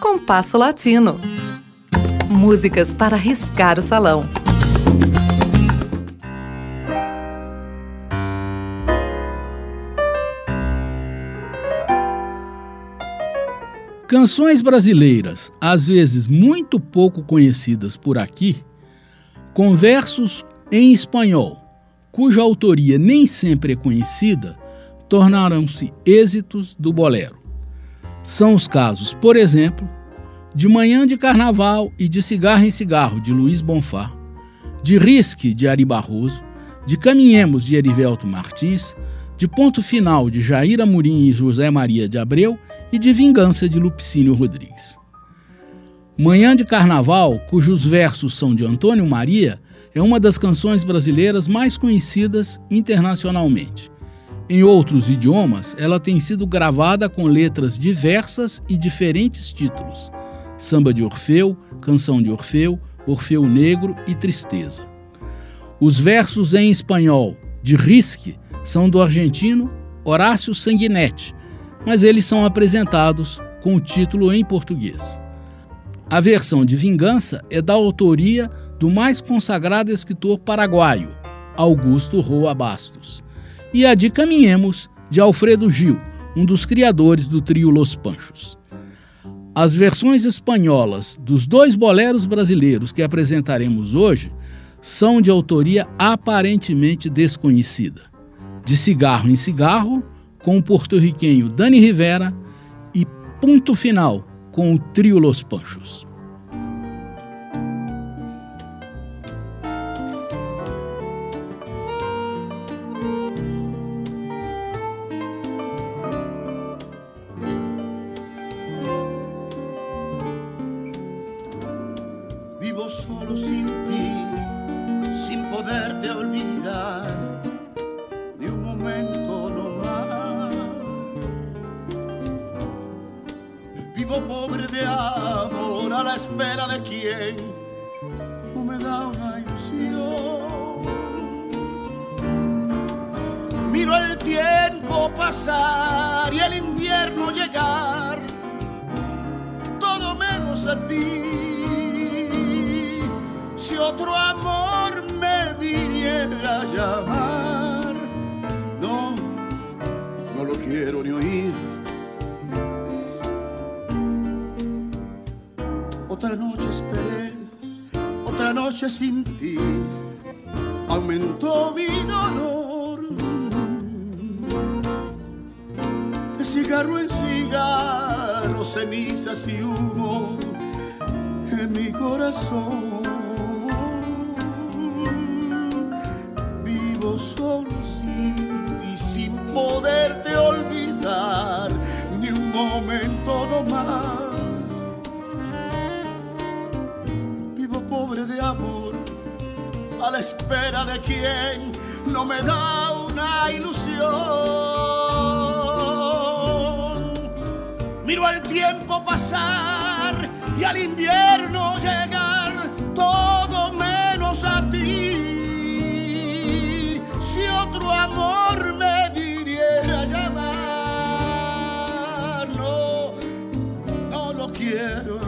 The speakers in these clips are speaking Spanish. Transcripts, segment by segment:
Compasso Latino. Músicas para riscar o salão. Canções brasileiras, às vezes muito pouco conhecidas por aqui, com versos em espanhol, cuja autoria nem sempre é conhecida, tornaram-se êxitos do bolero. São os casos, por exemplo, de Manhã de Carnaval e de Cigarro em Cigarro, de Luiz Bonfá, de Risque, de Ari Barroso, de Caminhemos, de Erivelto Martins, de Ponto Final, de Jair Amorim e José Maria de Abreu e de Vingança, de Lupicínio Rodrigues. Manhã de Carnaval, cujos versos são de Antônio Maria, é uma das canções brasileiras mais conhecidas internacionalmente. Em outros idiomas, ela tem sido gravada com letras diversas e diferentes títulos: Samba de Orfeu, Canção de Orfeu, Orfeu Negro e Tristeza. Os versos em espanhol de Risque são do argentino Horácio Sanguinetti, mas eles são apresentados com o título em português. A versão de Vingança é da autoria do mais consagrado escritor paraguaio, Augusto Roa Bastos e a de Caminhemos, de Alfredo Gil, um dos criadores do trio Los Panchos. As versões espanholas dos dois boleros brasileiros que apresentaremos hoje são de autoria aparentemente desconhecida. De Cigarro em Cigarro, com o porto-riquenho Dani Rivera, e Ponto Final, com o trio Los Panchos. Solo sin ti, sin poderte olvidar ni un momento no más. Vivo pobre de amor a la espera de quien no me da una ilusión. Miro el tiempo pasar y el invierno llegar, todo menos a ti otro amor me viniera a llamar. No, no lo quiero ni oír. Otra noche esperé, otra noche sin ti, aumentó mi dolor. De cigarro en cigarro, cenizas y humo en mi corazón. Solo sin ti, sin poderte olvidar ni un momento no más. Vivo pobre de amor, a la espera de quien no me da una ilusión. Miro el tiempo pasar y al invierno llegar quiero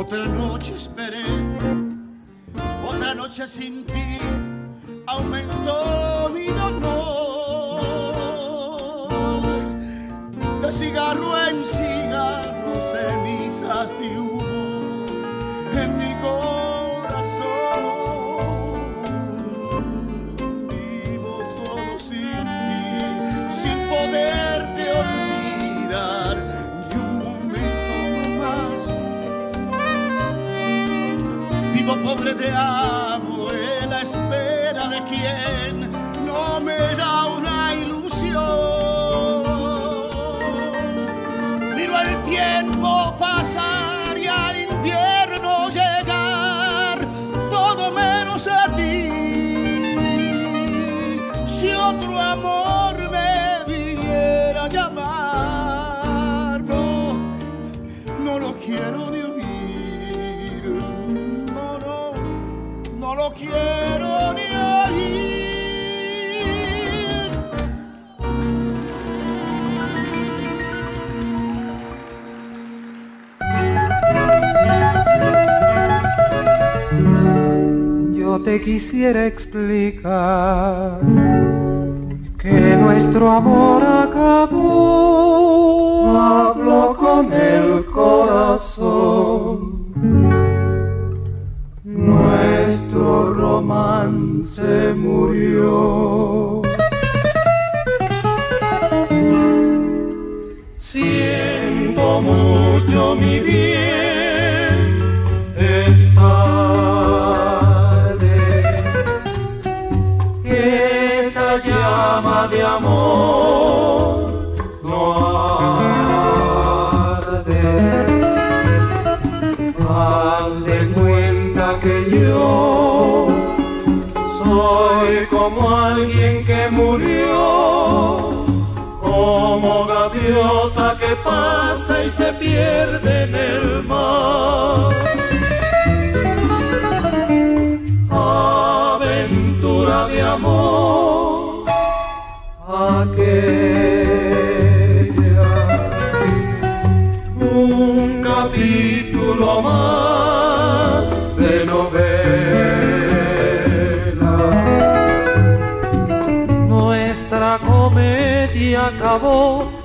Otra noche esperé, otra noche sin ti, aumentó mi dolor. De cigarro en cigarro, amo en la espera de quien no me da una ilusión. Miro el tiempo pasar y al invierno llegar, todo menos a ti. Si otro amor quiero ni oír. Yo te quisiera explicar que nuestro amor acabó. Siento mucho mi bien es tarde esa llama de amor no arde. Haz de cuenta que yo soy como alguien que murió, como gaviota que pasa y se pierde en el mar.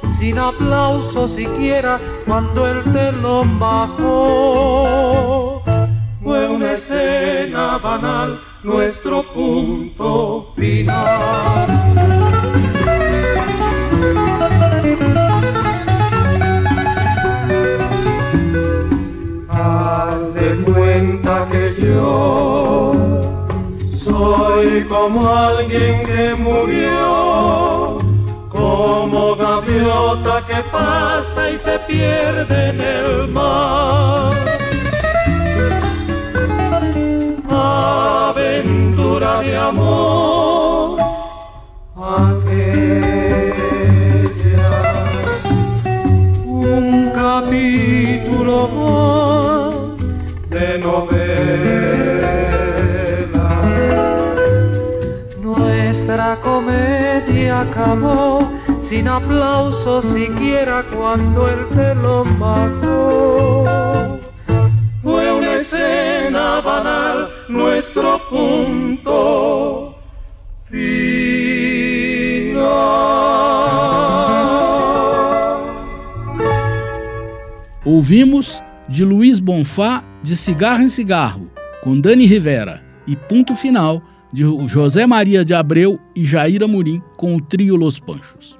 Sin aplauso siquiera cuando el telón bajó. Fue una escena banal, nuestro punto gaviota que pasa y se pierde en el mar. Aventura de amor, aquella, un capítulo más de novela. Nuestra comedia acabó sin aplauso siquiera cuando el telón bajó. Fue una escena banal, nuestro punto final. Ouvimos de Luiz Bonfá de Cigarro em Cigarro, com Dani Rivera, e ponto final de José Maria de Abreu e Jaira Murim com o trio Los Panchos.